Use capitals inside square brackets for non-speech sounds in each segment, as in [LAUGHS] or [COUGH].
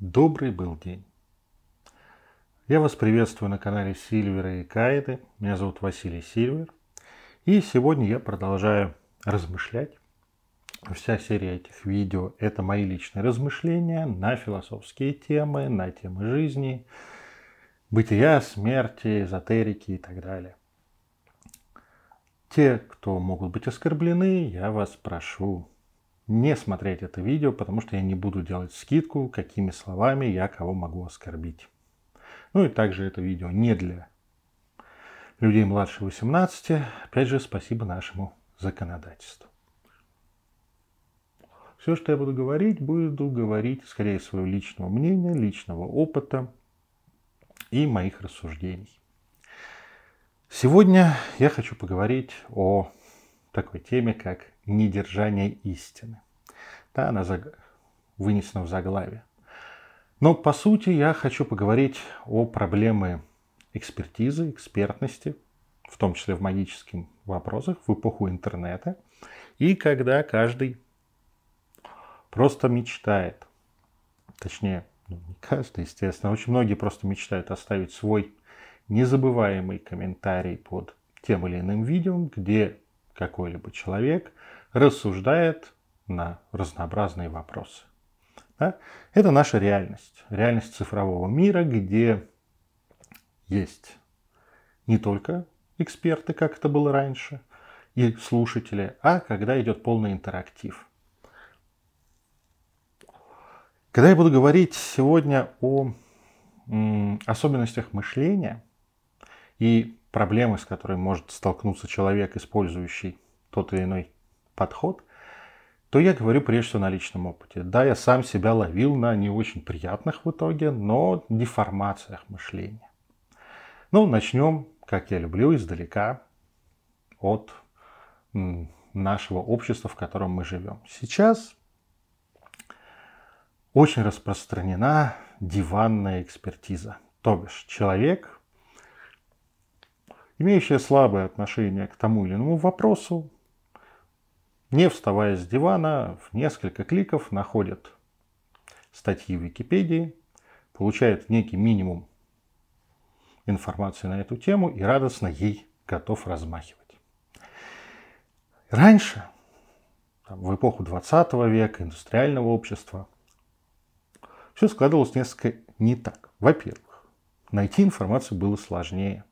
Добрый был день. Я вас приветствую на канале Сильвера и Каиды. Меня зовут Василий Сильвер. И сегодня я продолжаю размышлять. Вся серия этих видео – это мои личные размышления на философские темы, на темы жизни, бытия, смерти, эзотерики и так далее. Те, кто могут быть оскорблены, я вас прошу не смотреть это видео, потому что я не буду делать скидку, какими словами я кого могу оскорбить. Ну и также это видео не для людей младше 18. Опять же, спасибо нашему законодательству. Все, что я буду говорить, буду говорить, скорее, своего личного мнения, личного опыта и моих рассуждений. Сегодня я хочу поговорить о такой теме, как недержание истины. Да, она заг... вынесена в заглавие. Но по сути я хочу поговорить о проблеме экспертизы, экспертности, в том числе в магических вопросах, в эпоху интернета, и когда каждый просто мечтает, точнее, ну, не каждый, естественно, очень многие просто мечтают оставить свой незабываемый комментарий под тем или иным видео, где какой-либо человек рассуждает на разнообразные вопросы. Да? Это наша реальность, реальность цифрового мира, где есть не только эксперты, как это было раньше, и слушатели, а когда идет полный интерактив. Когда я буду говорить сегодня о особенностях мышления и проблемы, с которой может столкнуться человек, использующий тот или иной подход, то я говорю прежде всего на личном опыте. Да, я сам себя ловил на не очень приятных в итоге, но деформациях мышления. Ну, начнем, как я люблю, издалека, от нашего общества, в котором мы живем. Сейчас очень распространена диванная экспертиза. То бишь, человек имеющая слабое отношение к тому или иному вопросу, не вставая с дивана, в несколько кликов находит статьи в Википедии, получает некий минимум информации на эту тему и радостно ей готов размахивать. Раньше, в эпоху 20 века, индустриального общества, все складывалось несколько не так. Во-первых, найти информацию было сложнее.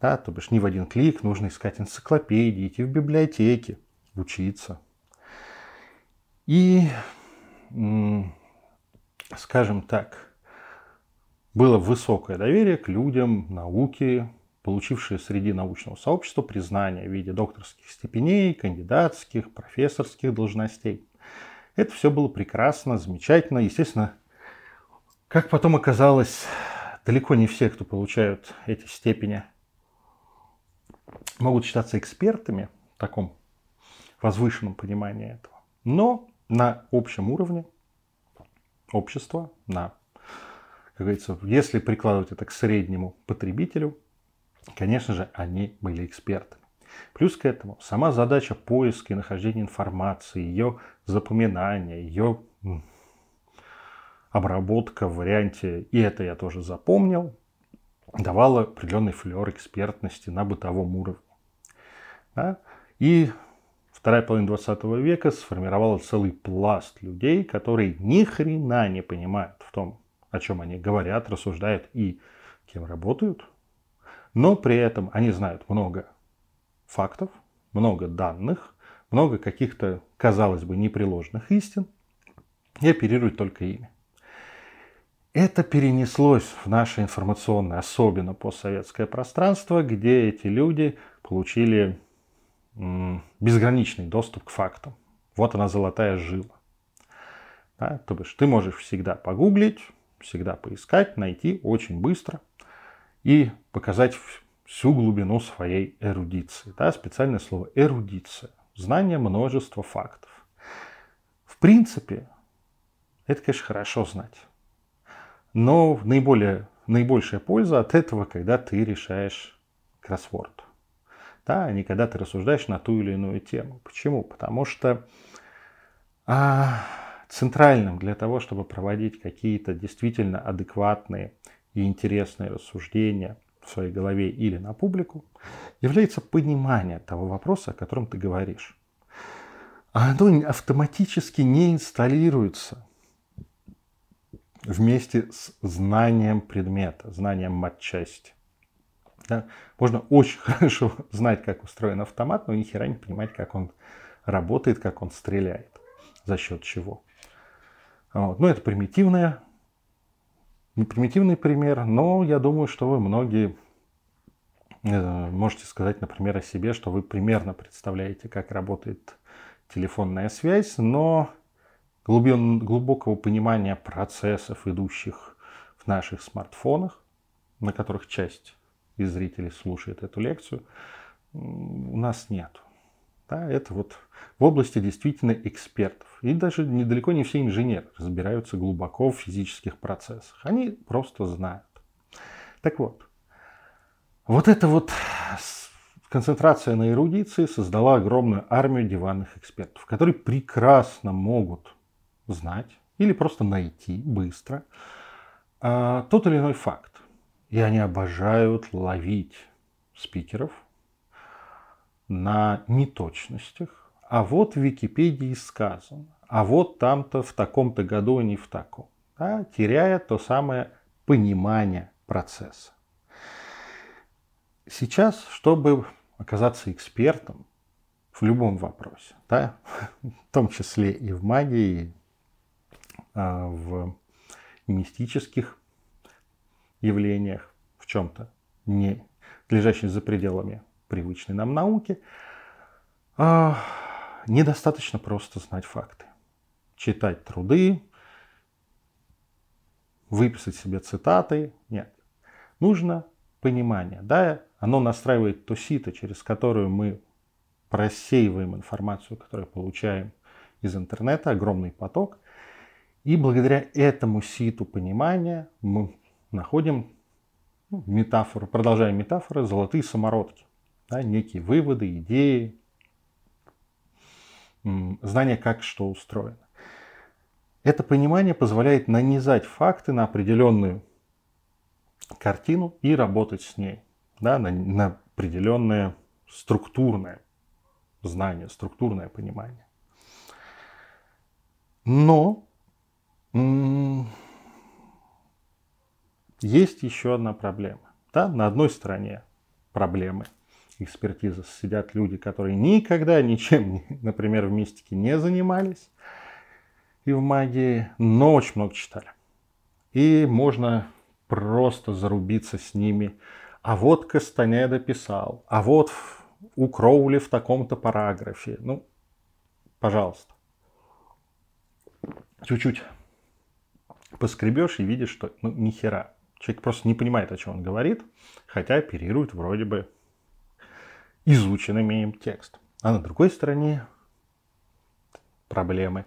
Да, то бишь не в один клик, нужно искать энциклопедии, идти в библиотеки, учиться. И, скажем так, было высокое доверие к людям науки, получившие среди научного сообщества признание в виде докторских степеней, кандидатских, профессорских должностей. Это все было прекрасно, замечательно. Естественно, как потом оказалось, далеко не все, кто получают эти степени – могут считаться экспертами в таком возвышенном понимании этого. Но на общем уровне общества, на, как говорится, если прикладывать это к среднему потребителю, конечно же, они были экспертами. Плюс к этому сама задача поиска и нахождения информации, ее запоминания, ее обработка в варианте «и это я тоже запомнил», давала определенный флер экспертности на бытовом уровне. Да? И вторая половина 20 века сформировала целый пласт людей, которые ни хрена не понимают в том, о чем они говорят, рассуждают и кем работают, но при этом они знают много фактов, много данных, много каких-то, казалось бы, непреложных истин и оперируют только ими. Это перенеслось в наше информационное, особенно постсоветское пространство, где эти люди получили безграничный доступ к фактам. Вот она золотая жила. Да, то бишь ты можешь всегда погуглить, всегда поискать, найти очень быстро и показать всю глубину своей эрудиции. Да, специальное слово эрудиция. Знание множества фактов. В принципе, это, конечно, хорошо знать. Но наиболее, наибольшая польза от этого, когда ты решаешь кроссворд да, а не когда ты рассуждаешь на ту или иную тему. Почему? Потому что а, центральным для того, чтобы проводить какие-то действительно адекватные и интересные рассуждения в своей голове или на публику, является понимание того вопроса, о котором ты говоришь. Оно автоматически не инсталируется вместе с знанием предмета, знанием матчасти. Да? Можно очень [LAUGHS] хорошо знать, как устроен автомат, но ни хера не понимать, как он работает, как он стреляет, за счет чего. Вот. Ну, это примитивная, не примитивный пример, но я думаю, что вы многие э, можете сказать, например, о себе, что вы примерно представляете, как работает телефонная связь, но глубин, глубокого понимания процессов, идущих в наших смартфонах, на которых часть из зрителей слушает эту лекцию, у нас нет. Да, это вот в области действительно экспертов. И даже недалеко не все инженеры разбираются глубоко в физических процессах. Они просто знают. Так вот, вот эта вот концентрация на эрудиции создала огромную армию диванных экспертов, которые прекрасно могут знать или просто найти быстро а, тот или иной факт. И они обожают ловить спикеров на неточностях. А вот в Википедии сказано, а вот там-то в таком-то году, а не в таком. Да, теряя то самое понимание процесса. Сейчас, чтобы оказаться экспертом в любом вопросе, да, в том числе и в магии, а, в мистических явлениях, в чем-то не лежащем за пределами привычной нам науки, а, недостаточно просто знать факты. Читать труды, выписать себе цитаты. Нет. Нужно понимание. Да, оно настраивает то сито, через которую мы просеиваем информацию, которую получаем из интернета, огромный поток. И благодаря этому ситу понимания мы находим ну, метафору, продолжаем метафоры, золотые самородки. Да, некие выводы, идеи, знание, как что устроено. Это понимание позволяет нанизать факты на определенную картину и работать с ней. Да, на, на определенное структурное знание, структурное понимание. Но есть еще одна проблема. Да? На одной стороне проблемы экспертизы сидят люди, которые никогда ничем, например, в мистике не занимались и в магии, но очень много читали. И можно просто зарубиться с ними. А вот Кастанеда писал, а вот у Кроули в таком-то параграфе. Ну, пожалуйста. Чуть-чуть поскребешь и видишь, что ну ни хера. Человек просто не понимает, о чем он говорит, хотя оперирует вроде бы изученным им текст. А на другой стороне проблемы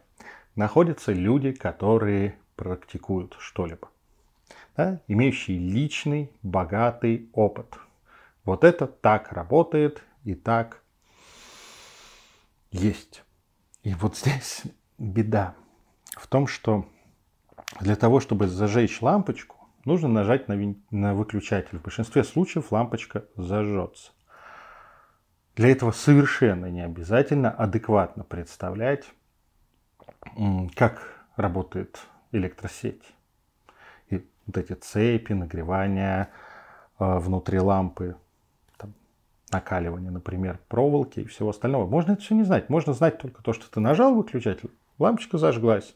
находятся люди, которые практикуют что-либо, да, имеющие личный, богатый опыт. Вот это так работает и так есть. И вот здесь беда в том, что для того, чтобы зажечь лампочку, нужно нажать на, вин... на выключатель. В большинстве случаев лампочка зажжется. Для этого совершенно не обязательно адекватно представлять, как работает электросеть. И вот эти цепи, нагревания э, внутри лампы, там, накаливание, например, проволоки и всего остального. Можно это все не знать. Можно знать только то, что ты нажал выключатель, лампочка зажглась.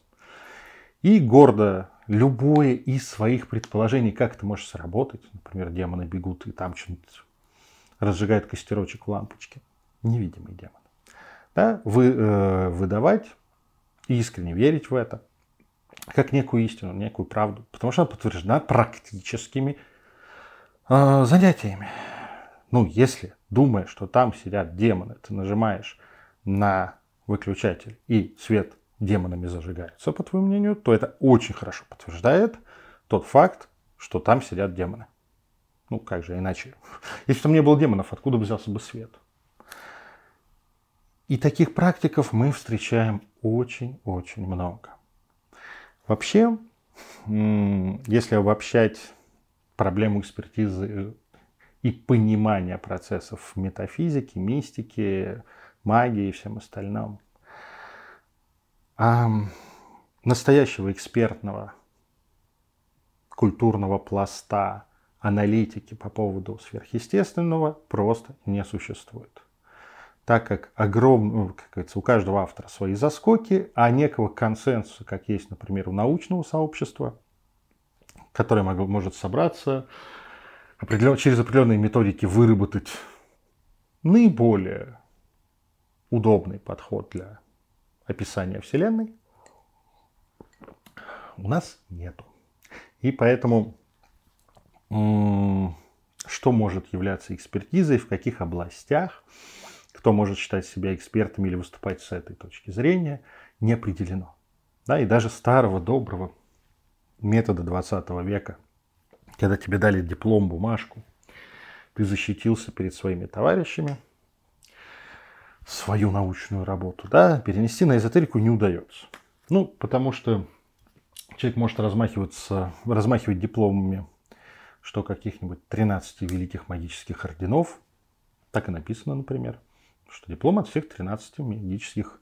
И гордо любое из своих предположений, как это может сработать, например, демоны бегут и там что-нибудь разжигают костерочек в лампочке, невидимый демон, да, вы, э, выдавать искренне верить в это, как некую истину, некую правду, потому что она подтверждена практическими э, занятиями. Ну, если, думая, что там сидят демоны, ты нажимаешь на выключатель и свет демонами зажигаются, по твоему мнению, то это очень хорошо подтверждает тот факт, что там сидят демоны. Ну, как же иначе? [LAUGHS] Если там не было демонов, откуда бы взялся бы свет? И таких практиков мы встречаем очень-очень много. Вообще, если обобщать проблему экспертизы и понимания процессов метафизики, мистики, магии и всем остальном, а настоящего экспертного культурного пласта аналитики по поводу сверхъестественного просто не существует. Так как огромно, ну, как говорится, у каждого автора свои заскоки, а некого консенсуса, как есть, например, у научного сообщества, которое может собраться, определен, через определенные методики выработать наиболее удобный подход для описания Вселенной, у нас нету. И поэтому что может являться экспертизой, в каких областях – кто может считать себя экспертом или выступать с этой точки зрения, не определено. Да, и даже старого доброго метода 20 века, когда тебе дали диплом, бумажку, ты защитился перед своими товарищами, свою научную работу, да, перенести на эзотерику не удается. Ну, потому что человек может размахиваться, размахивать дипломами, что каких-нибудь 13 великих магических орденов, так и написано, например – что диплом от всех 13 магических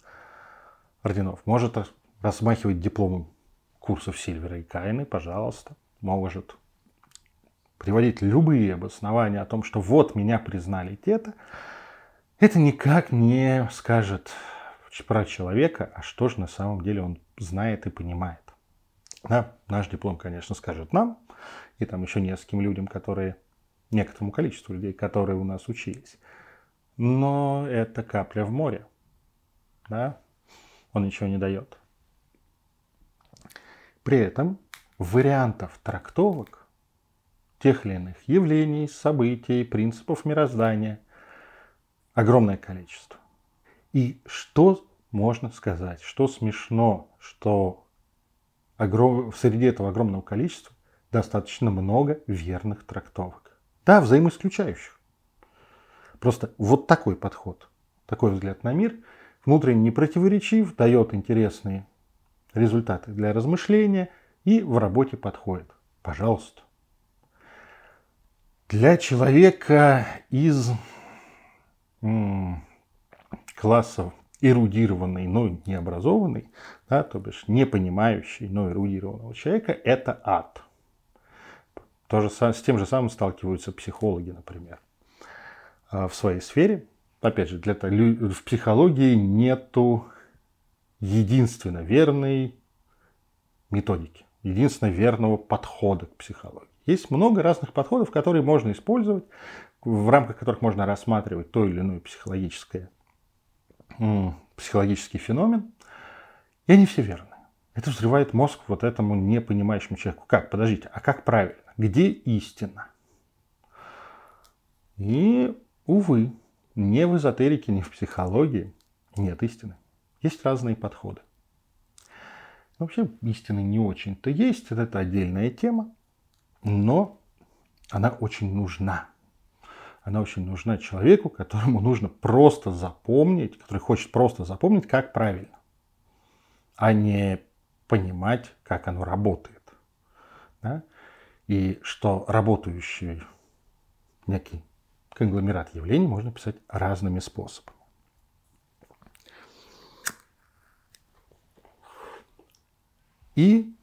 орденов. Может размахивать дипломом курсов Сильвера и Кайны, пожалуйста. Может приводить любые обоснования о том, что вот меня признали где-то. Это никак не скажет про человека, а что же на самом деле он знает и понимает. Да, наш диплом, конечно, скажет нам, и там еще нескольким людям, которые, некоторому количеству людей, которые у нас учились но это капля в море. Да? Он ничего не дает. При этом вариантов трактовок тех или иных явлений, событий, принципов мироздания огромное количество. И что можно сказать, что смешно, что огром... среди этого огромного количества достаточно много верных трактовок. Да, взаимоисключающих. Просто вот такой подход, такой взгляд на мир, внутренне не противоречив, дает интересные результаты для размышления и в работе подходит. Пожалуйста. Для человека из классов эрудированный, но не образованный, да, то бишь не понимающий, но эрудированного человека, это ад. Тоже с тем же самым сталкиваются психологи, например. А, в своей сфере. Опять же, для в психологии нету единственно верной методики, единственно верного подхода к психологии. Есть много разных подходов, которые можно использовать, в рамках которых можно рассматривать то или иное психологическое, психологический феномен, и они все верны. Это взрывает мозг вот этому непонимающему человеку. Как? Подождите, а как правильно? Где истина? И Увы, ни в эзотерике, ни в психологии нет истины. Есть разные подходы. Вообще истины не очень-то есть, это отдельная тема, но она очень нужна. Она очень нужна человеку, которому нужно просто запомнить, который хочет просто запомнить, как правильно, а не понимать, как оно работает. Да? И что работающий некий конгломерат явлений можно писать разными способами. И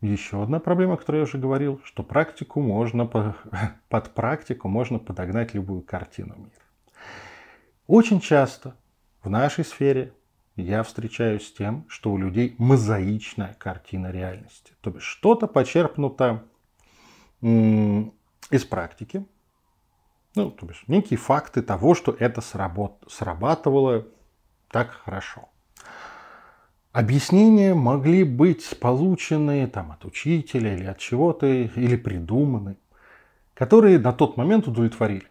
еще одна проблема, о которой я уже говорил, что практику можно, [LAUGHS] под практику можно подогнать любую картину мира. Очень часто в нашей сфере я встречаюсь с тем, что у людей мозаичная картина реальности. То есть что-то почерпнуто из практики, ну, то есть некие факты того, что это сработ... срабатывало так хорошо. Объяснения могли быть получены там, от учителя или от чего-то, или придуманы, которые на тот момент удовлетворили.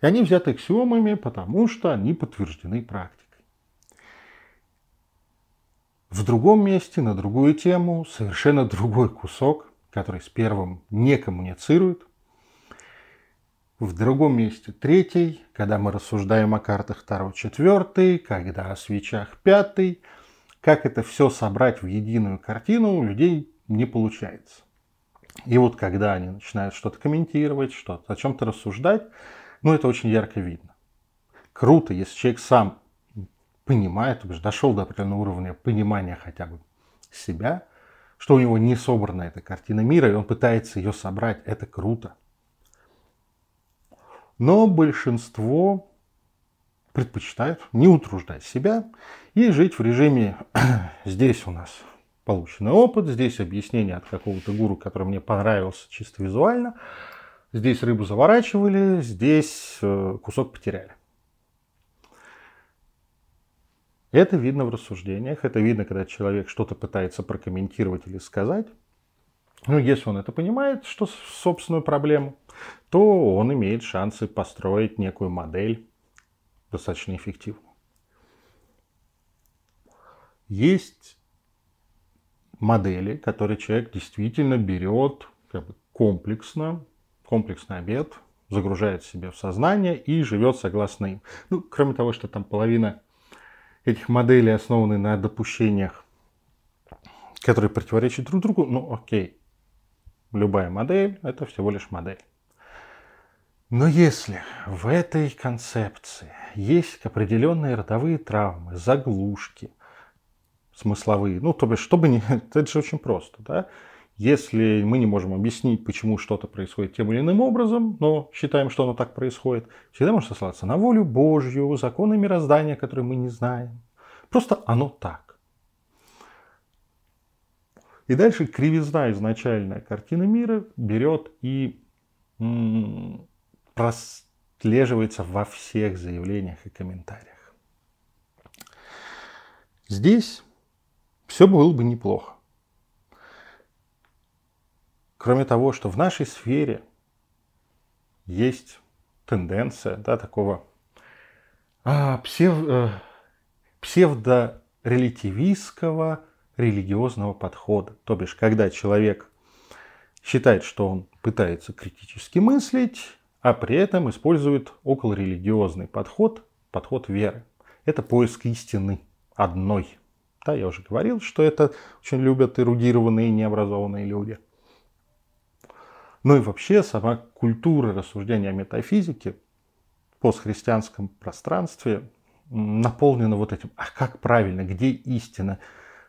И они взяты аксиомами, потому что они подтверждены практикой. В другом месте, на другую тему, совершенно другой кусок, который с первым не коммуницирует, в другом месте третий, когда мы рассуждаем о картах Таро четвертый, когда о свечах пятый, как это все собрать в единую картину, у людей не получается. И вот когда они начинают что-то комментировать, что-то о чем-то рассуждать, ну это очень ярко видно. Круто, если человек сам понимает, дошел до определенного уровня понимания хотя бы себя, что у него не собрана эта картина мира, и он пытается ее собрать. Это круто. Но большинство предпочитают не утруждать себя и жить в режиме [CLEARS THROAT] «здесь у нас полученный опыт, здесь объяснение от какого-то гуру, который мне понравился чисто визуально, здесь рыбу заворачивали, здесь э, кусок потеряли». Это видно в рассуждениях, это видно, когда человек что-то пытается прокомментировать или сказать. Ну, если он это понимает, что собственную проблему, то он имеет шансы построить некую модель достаточно эффективно. Есть модели, которые человек действительно берет как бы комплексно, комплексный обед, загружает себе в сознание и живет согласно им. Ну, кроме того, что там половина этих моделей основаны на допущениях, которые противоречат друг другу, ну окей, любая модель – это всего лишь модель. Но если в этой концепции есть определенные родовые травмы, заглушки, смысловые, ну, то бишь, чтобы не... [LAUGHS] Это же очень просто, да? Если мы не можем объяснить, почему что-то происходит тем или иным образом, но считаем, что оно так происходит, всегда можно сослаться на волю Божью, законы мироздания, которые мы не знаем. Просто оно так. И дальше кривизна изначальная картина мира берет и прослеживается во всех заявлениях и комментариях. Здесь все было бы неплохо. Кроме того, что в нашей сфере есть тенденция да, такого а, псев, э, псевдорелятивистского религиозного подхода. То бишь, когда человек считает, что он пытается критически мыслить, а при этом использует околорелигиозный подход, подход веры. Это поиск истины одной. Да, я уже говорил, что это очень любят эрудированные необразованные люди. Ну и вообще сама культура рассуждения о метафизике в постхристианском пространстве наполнена вот этим, а как правильно, где истина?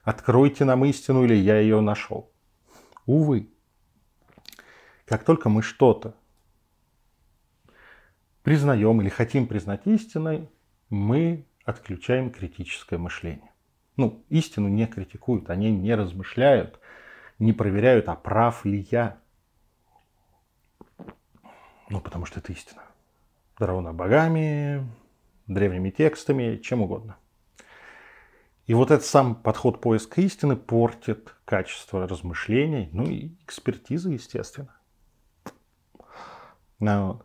Откройте нам истину или я ее нашел. Увы, как только мы что-то признаем или хотим признать истиной, мы отключаем критическое мышление. Ну, истину не критикуют, они не размышляют, не проверяют, а прав ли я. Ну, потому что это истина. Дарована богами, древними текстами, чем угодно. И вот этот сам подход поиска истины портит качество размышлений, ну и экспертизы, естественно. Ну,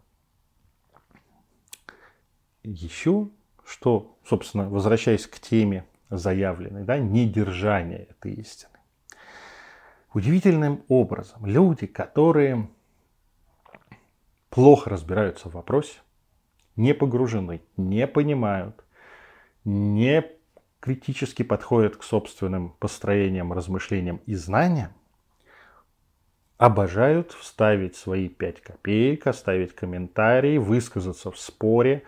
еще, что, собственно, возвращаясь к теме заявленной, да, недержания этой истины. Удивительным образом люди, которые плохо разбираются в вопросе, не погружены, не понимают, не критически подходят к собственным построениям, размышлениям и знаниям, обожают вставить свои пять копеек, оставить комментарий, высказаться в споре,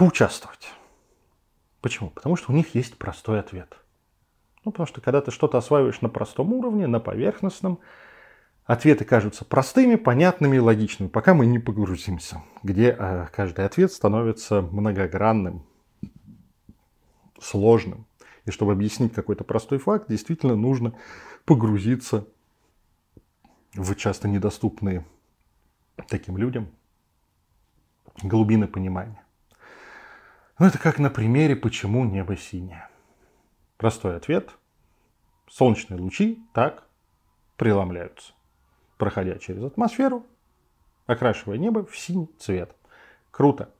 поучаствовать. Почему? Потому что у них есть простой ответ. Ну, потому что когда ты что-то осваиваешь на простом уровне, на поверхностном, Ответы кажутся простыми, понятными и логичными, пока мы не погрузимся, где э, каждый ответ становится многогранным, сложным. И чтобы объяснить какой-то простой факт, действительно нужно погрузиться в часто недоступные таким людям глубины понимания. Ну, это как на примере, почему небо синее. Простой ответ. Солнечные лучи так преломляются проходя через атмосферу, окрашивая небо в синий цвет. Круто.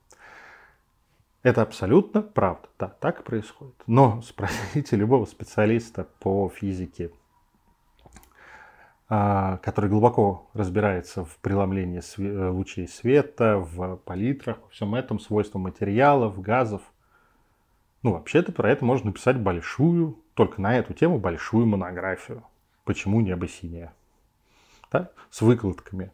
Это абсолютно правда. Да, так происходит. Но [LAUGHS] спросите любого специалиста по физике, который глубоко разбирается в преломлении лучей света, в палитрах, во всем этом, свойствах материалов, газов. Ну, вообще-то про это можно написать большую, только на эту тему большую монографию. Почему небо синее? Да? С выкладками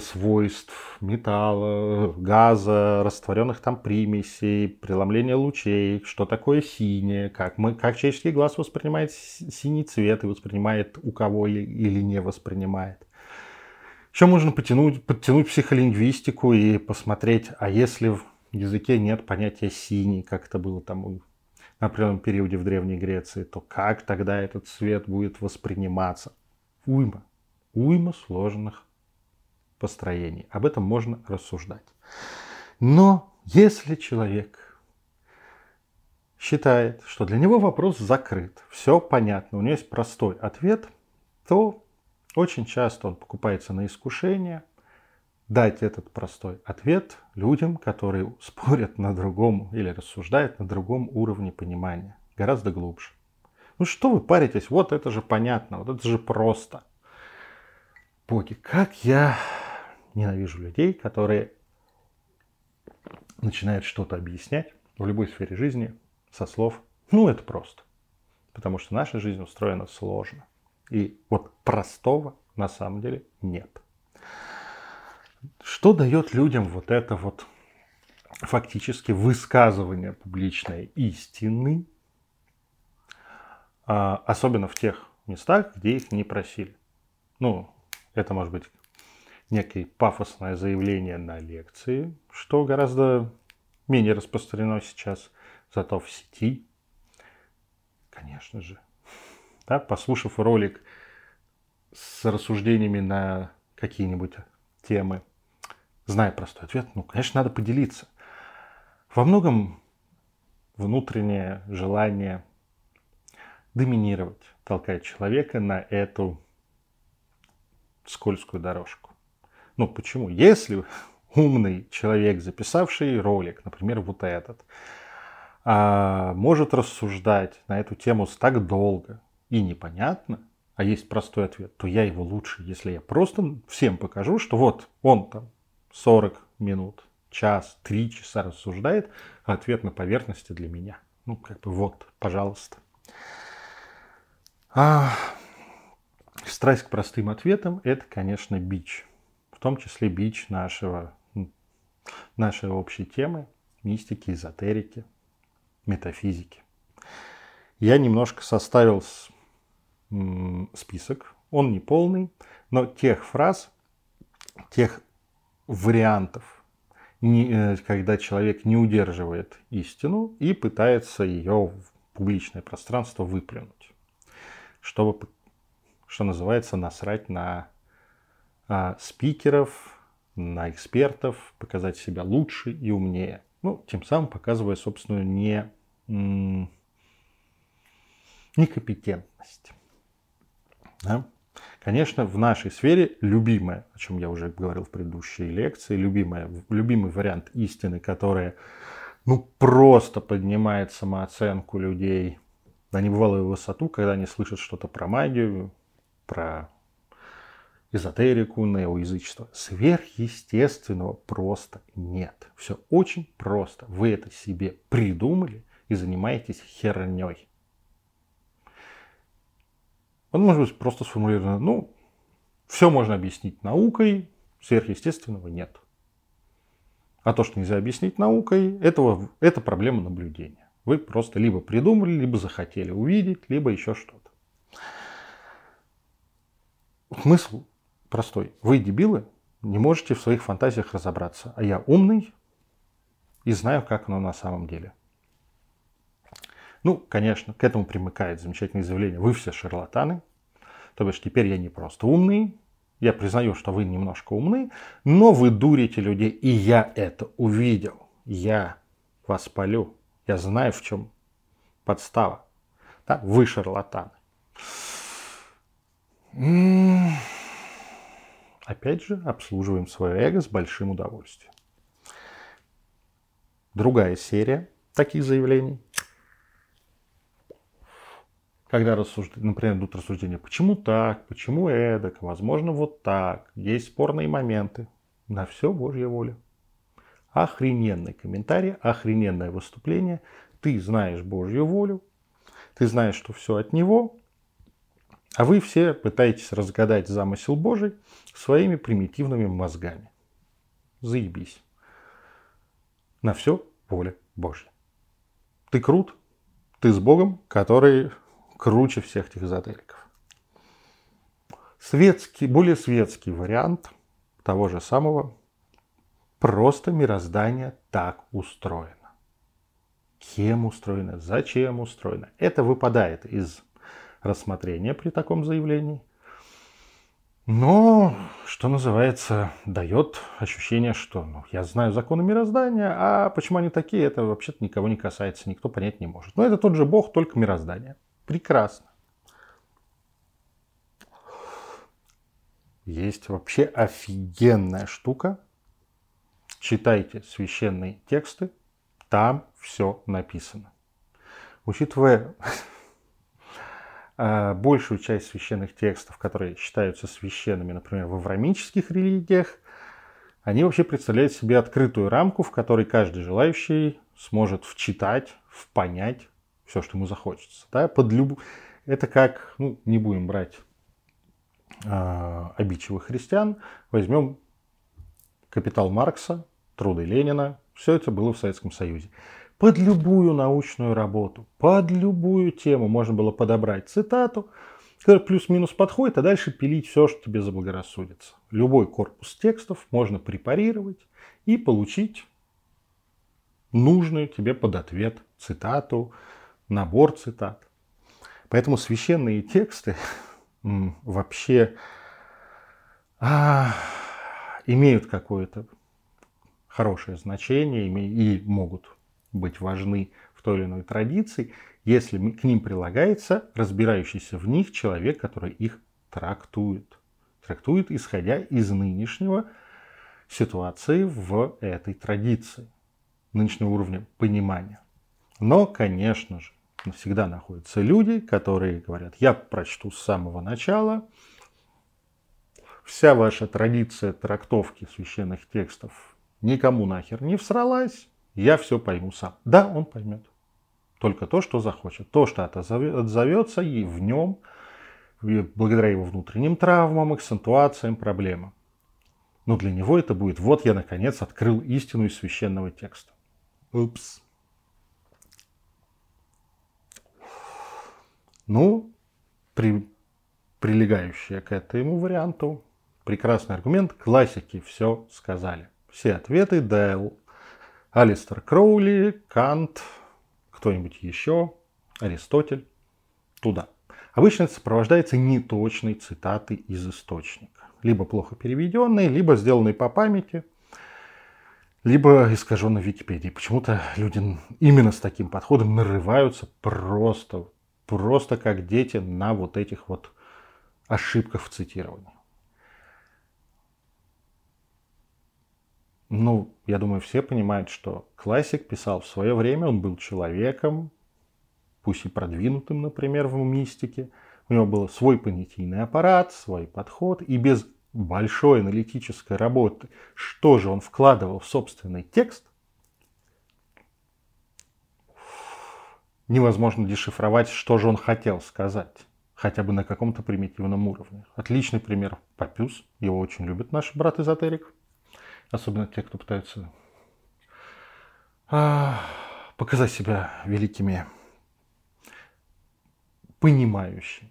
свойств металла, газа, растворенных там примесей, преломления лучей, что такое синее, как, мы, как человеческий глаз воспринимает синий цвет и воспринимает у кого или не воспринимает. Еще можно потянуть, подтянуть психолингвистику и посмотреть, а если в языке нет понятия синий, как это было там на определенном периоде в Древней Греции, то как тогда этот цвет будет восприниматься? Уйма, уйма сложных построений. Об этом можно рассуждать. Но если человек считает, что для него вопрос закрыт, все понятно, у него есть простой ответ, то очень часто он покупается на искушение дать этот простой ответ людям, которые спорят на другом или рассуждают на другом уровне понимания, гораздо глубже. Ну что вы паритесь, вот это же понятно, вот это же просто. Боги, как я ненавижу людей, которые начинают что-то объяснять в любой сфере жизни со слов «ну это просто». Потому что наша жизнь устроена сложно. И вот простого на самом деле нет. Что дает людям вот это вот фактически высказывание публичной истины, а, особенно в тех местах, где их не просили. Ну, это может быть некое пафосное заявление на лекции, что гораздо менее распространено сейчас, зато в сети, конечно же. Да, послушав ролик с рассуждениями на какие-нибудь темы, зная простой ответ, ну, конечно, надо поделиться. Во многом внутреннее желание доминировать толкает человека на эту скользкую дорожку. Ну почему? Если умный человек, записавший ролик, например, вот этот, а, может рассуждать на эту тему так долго и непонятно, а есть простой ответ, то я его лучше, если я просто всем покажу, что вот он там 40 минут, час, три часа рассуждает, а ответ на поверхности для меня. Ну, как бы вот, пожалуйста. А, страсть к простым ответам – это, конечно, бич в том числе бич нашего, нашей общей темы мистики, эзотерики, метафизики. Я немножко составил список, он не полный, но тех фраз, тех вариантов, э, когда человек не удерживает истину и пытается ее в публичное пространство выплюнуть, чтобы, что называется, насрать на а, спикеров, на экспертов, показать себя лучше и умнее. Ну, тем самым показывая собственную не, некомпетентность. Да? Конечно, в нашей сфере любимое, о чем я уже говорил в предыдущей лекции, любимое, любимый вариант истины, которая ну, просто поднимает самооценку людей на небывалую высоту, когда они слышат что-то про магию, про эзотерику, неоязычество. Сверхъестественного просто нет. Все очень просто. Вы это себе придумали и занимаетесь херней. Он может быть просто сформулировано, ну, все можно объяснить наукой, сверхъестественного нет. А то, что нельзя объяснить наукой, этого, это проблема наблюдения. Вы просто либо придумали, либо захотели увидеть, либо еще что-то. Смысл простой. Вы, дебилы, не можете в своих фантазиях разобраться. А я умный и знаю, как оно на самом деле. Ну, конечно, к этому примыкает замечательное заявление. Вы все шарлатаны. То бишь, теперь я не просто умный. Я признаю, что вы немножко умны, но вы дурите людей. И я это увидел. Я вас полю. Я знаю, в чем подстава. Да? Вы шарлатаны. Опять же, обслуживаем свое эго с большим удовольствием. Другая серия таких заявлений. Когда рассуждают, например, идут рассуждения, почему так, почему эдак, возможно вот так, есть спорные моменты. На все Божья воля. охрененный комментарий, охрененное выступление. Ты знаешь Божью волю, ты знаешь, что все от Него, а вы все пытаетесь разгадать замысел Божий своими примитивными мозгами. Заебись. На все воля Божья. Ты крут, ты с Богом, который круче всех этих эзотериков. Светский, более светский вариант того же самого. Просто мироздание так устроено. Кем устроено, зачем устроено. Это выпадает из рассмотрения при таком заявлении. Но, что называется, дает ощущение, что ну, я знаю законы мироздания, а почему они такие, это вообще-то никого не касается, никто понять не может. Но это тот же Бог, только мироздание. Прекрасно. Есть вообще офигенная штука. Читайте священные тексты, там все написано. Учитывая большую часть священных текстов, которые считаются священными, например, в аврамических религиях, они вообще представляют себе открытую рамку, в которой каждый желающий сможет вчитать, впонять все, что ему захочется. Да? Под люб... Это как, ну, не будем брать э, обидчивых христиан, возьмем «Капитал Маркса», «Труды Ленина», все это было в Советском Союзе под любую научную работу, под любую тему можно было подобрать цитату, которая плюс-минус подходит, а дальше пилить все, что тебе заблагорассудится. Любой корпус текстов можно препарировать и получить нужную тебе под ответ цитату, набор цитат. Поэтому священные тексты вообще а, имеют какое-то хорошее значение и могут быть важны в той или иной традиции, если к ним прилагается разбирающийся в них человек, который их трактует. Трактует, исходя из нынешнего ситуации в этой традиции, нынешнего уровня понимания. Но, конечно же, всегда находятся люди, которые говорят, я прочту с самого начала, вся ваша традиция трактовки священных текстов никому нахер не всралась, я все пойму сам. Да, он поймет. Только то, что захочет. То, что отзовется и в нем, благодаря его внутренним травмам, акцентуациям, проблемам. Но для него это будет, вот я наконец открыл истину из священного текста. Упс. Ну, при, прилегающие к этому варианту, прекрасный аргумент, классики все сказали. Все ответы дал Алистер Кроули, Кант, кто-нибудь еще, Аристотель, туда. Обычно это сопровождается неточной цитатой из источника. Либо плохо переведенной, либо сделанной по памяти, либо искаженной в Википедии. Почему-то люди именно с таким подходом нарываются просто, просто как дети на вот этих вот ошибках в цитировании. Ну, я думаю, все понимают, что классик писал в свое время, он был человеком, пусть и продвинутым, например, в мистике. У него был свой понятийный аппарат, свой подход, и без большой аналитической работы, что же он вкладывал в собственный текст, невозможно дешифровать, что же он хотел сказать, хотя бы на каком-то примитивном уровне. Отличный пример Папюс, его очень любят наши брат-эзотерик особенно те, кто пытаются показать себя великими, понимающими.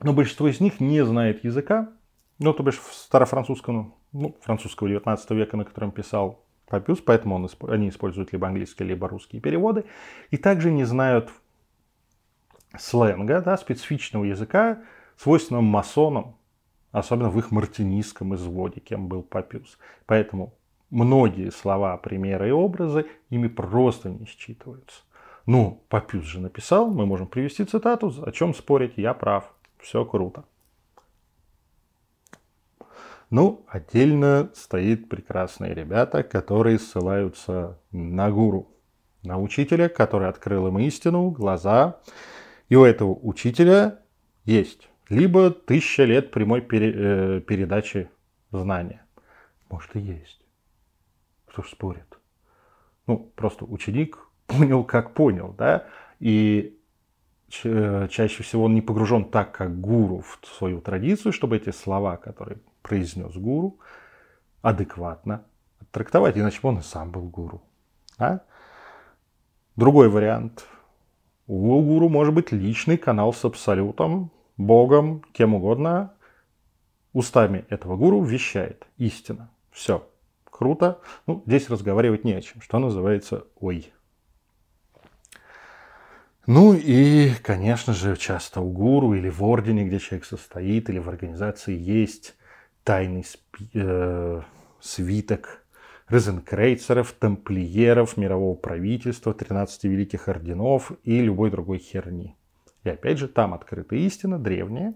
Но большинство из них не знает языка, ну, то бишь старофранцузского, ну, французского 19 века, на котором писал Папюс, поэтому он, они используют либо английские, либо русские переводы, и также не знают сленга, да, специфичного языка, свойственного масонам, особенно в их мартинистском изводе, кем был Папюс. Поэтому многие слова, примеры и образы ими просто не считываются. Ну, Папюс же написал, мы можем привести цитату, о чем спорить, я прав, все круто. Ну, отдельно стоит прекрасные ребята, которые ссылаются на гуру, на учителя, который открыл им истину, глаза. И у этого учителя есть либо тысяча лет прямой пере, э, передачи знания. Может и есть. кто спорит. Ну, просто ученик понял, как понял, да, и чаще всего он не погружен так, как гуру в свою традицию, чтобы эти слова, которые произнес гуру, адекватно трактовать, иначе бы он и сам был гуру. Да? Другой вариант. У гуру может быть личный канал с абсолютом, Богом, кем угодно. Устами этого гуру вещает истина. Все. Круто. Ну, здесь разговаривать не о чем. Что называется, ой. Ну и, конечно же, часто у гуру или в ордене, где человек состоит, или в организации есть тайный э, свиток розенкрейцеров, тамплиеров, мирового правительства, 13 великих орденов и любой другой херни. И опять же, там открыта истина, древняя.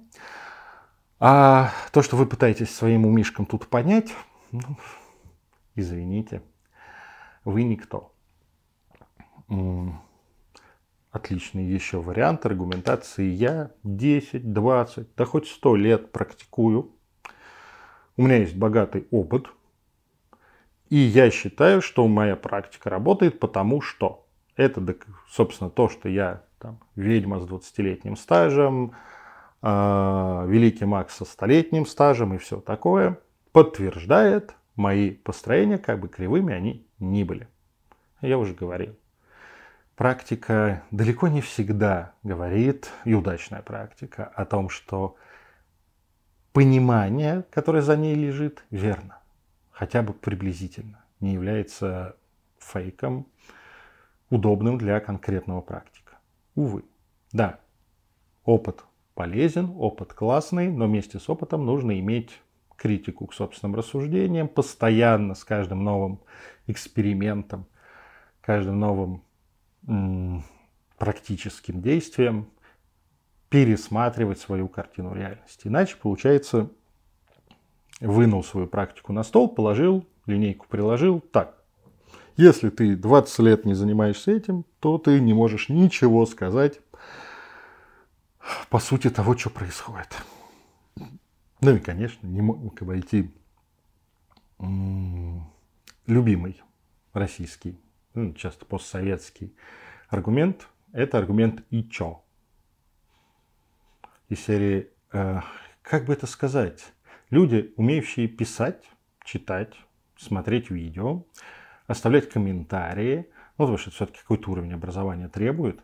А то, что вы пытаетесь своим умишкам тут понять, ну, извините, вы никто. Отличный еще вариант аргументации. Я 10, 20, да хоть 100 лет практикую. У меня есть богатый опыт. И я считаю, что моя практика работает, потому что это, собственно, то, что я там, ведьма с 20-летним стажем, э, великий маг со столетним стажем и все такое, подтверждает мои построения, как бы кривыми они ни были. Я уже говорил практика далеко не всегда говорит, и удачная практика, о том, что понимание, которое за ней лежит, верно. Хотя бы приблизительно. Не является фейком, удобным для конкретного практика. Увы. Да, опыт полезен, опыт классный, но вместе с опытом нужно иметь критику к собственным рассуждениям, постоянно с каждым новым экспериментом, каждым новым практическим действием пересматривать свою картину реальности. Иначе получается, вынул свою практику на стол, положил, линейку приложил. Так, если ты 20 лет не занимаешься этим, то ты не можешь ничего сказать по сути того, что происходит. Ну и, конечно, не мог обойти любимый российский ну, часто постсоветский аргумент, это аргумент «и чё?». Из серии, э, как бы это сказать, люди, умеющие писать, читать, смотреть видео, оставлять комментарии, ну, потому что это все-таки какой-то уровень образования требует,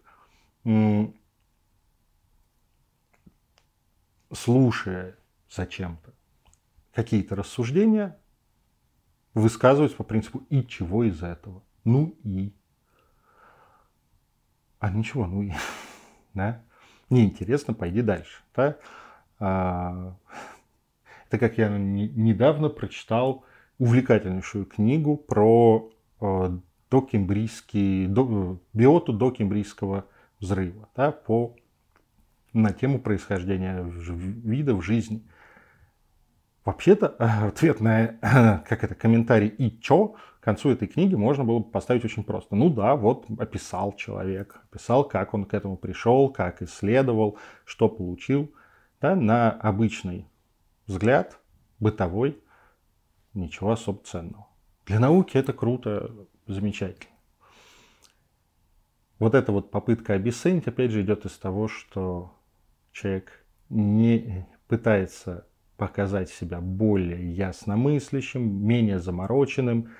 слушая зачем-то какие-то рассуждения, высказывать по принципу «и чего из этого?». Ну и? А ничего, ну и. [LAUGHS] Да? Неинтересно, пойди дальше. Да? А, это как я недавно прочитал увлекательнейшую книгу про докембрийский, до, биоту докембрийского взрыва да, по, на тему происхождения вида в жизни. Вообще-то ответ на как это, комментарий «и чё?» к концу этой книги можно было бы поставить очень просто. Ну да, вот описал человек, описал, как он к этому пришел, как исследовал, что получил. Да, на обычный взгляд, бытовой, ничего особо ценного. Для науки это круто, замечательно. Вот эта вот попытка обесценить, опять же, идет из того, что человек не пытается показать себя более ясномыслящим, менее замороченным,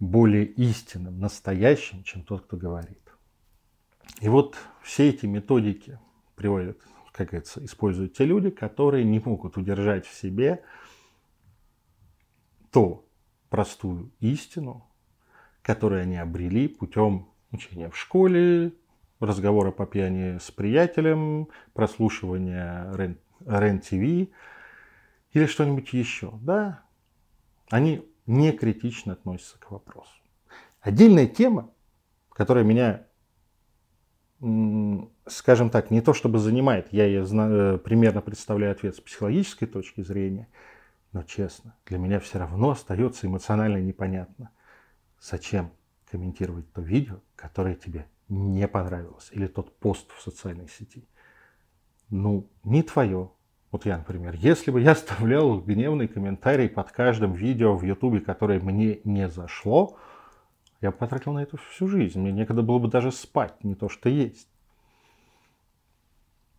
более истинным, настоящим, чем тот, кто говорит. И вот все эти методики приводят, как говорится, используют те люди, которые не могут удержать в себе ту простую истину, которую они обрели путем учения в школе, разговора по пьяни с приятелем, прослушивания РЕН-ТВ или что-нибудь еще. Да, они не критично относится к вопросу. Отдельная тема, которая меня, скажем так, не то чтобы занимает, я ее знаю, примерно представляю ответ с психологической точки зрения, но честно, для меня все равно остается эмоционально непонятно, зачем комментировать то видео, которое тебе не понравилось, или тот пост в социальной сети. Ну, не твое, Вот я, например, если бы я оставлял гневный комментарий под каждым видео в Ютубе, которое мне не зашло, я бы потратил на это всю жизнь. Мне некогда было бы даже спать, не то что есть.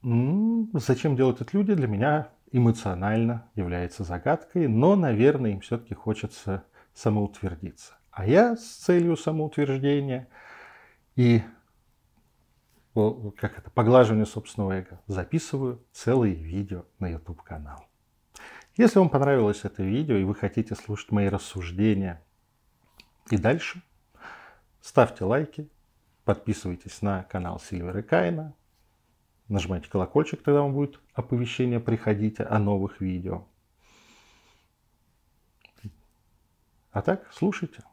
Зачем делают это люди, для меня эмоционально является загадкой, но, наверное, им все-таки хочется самоутвердиться. А я с целью самоутверждения и как это, поглаживания собственного эго записываю целые видео на YouTube канал. Если вам понравилось это видео и вы хотите слушать мои рассуждения и дальше, ставьте лайки, подписывайтесь на канал Сильвера Кайна, нажимайте колокольчик, тогда вам будет оповещение приходить о новых видео. А так, слушайте.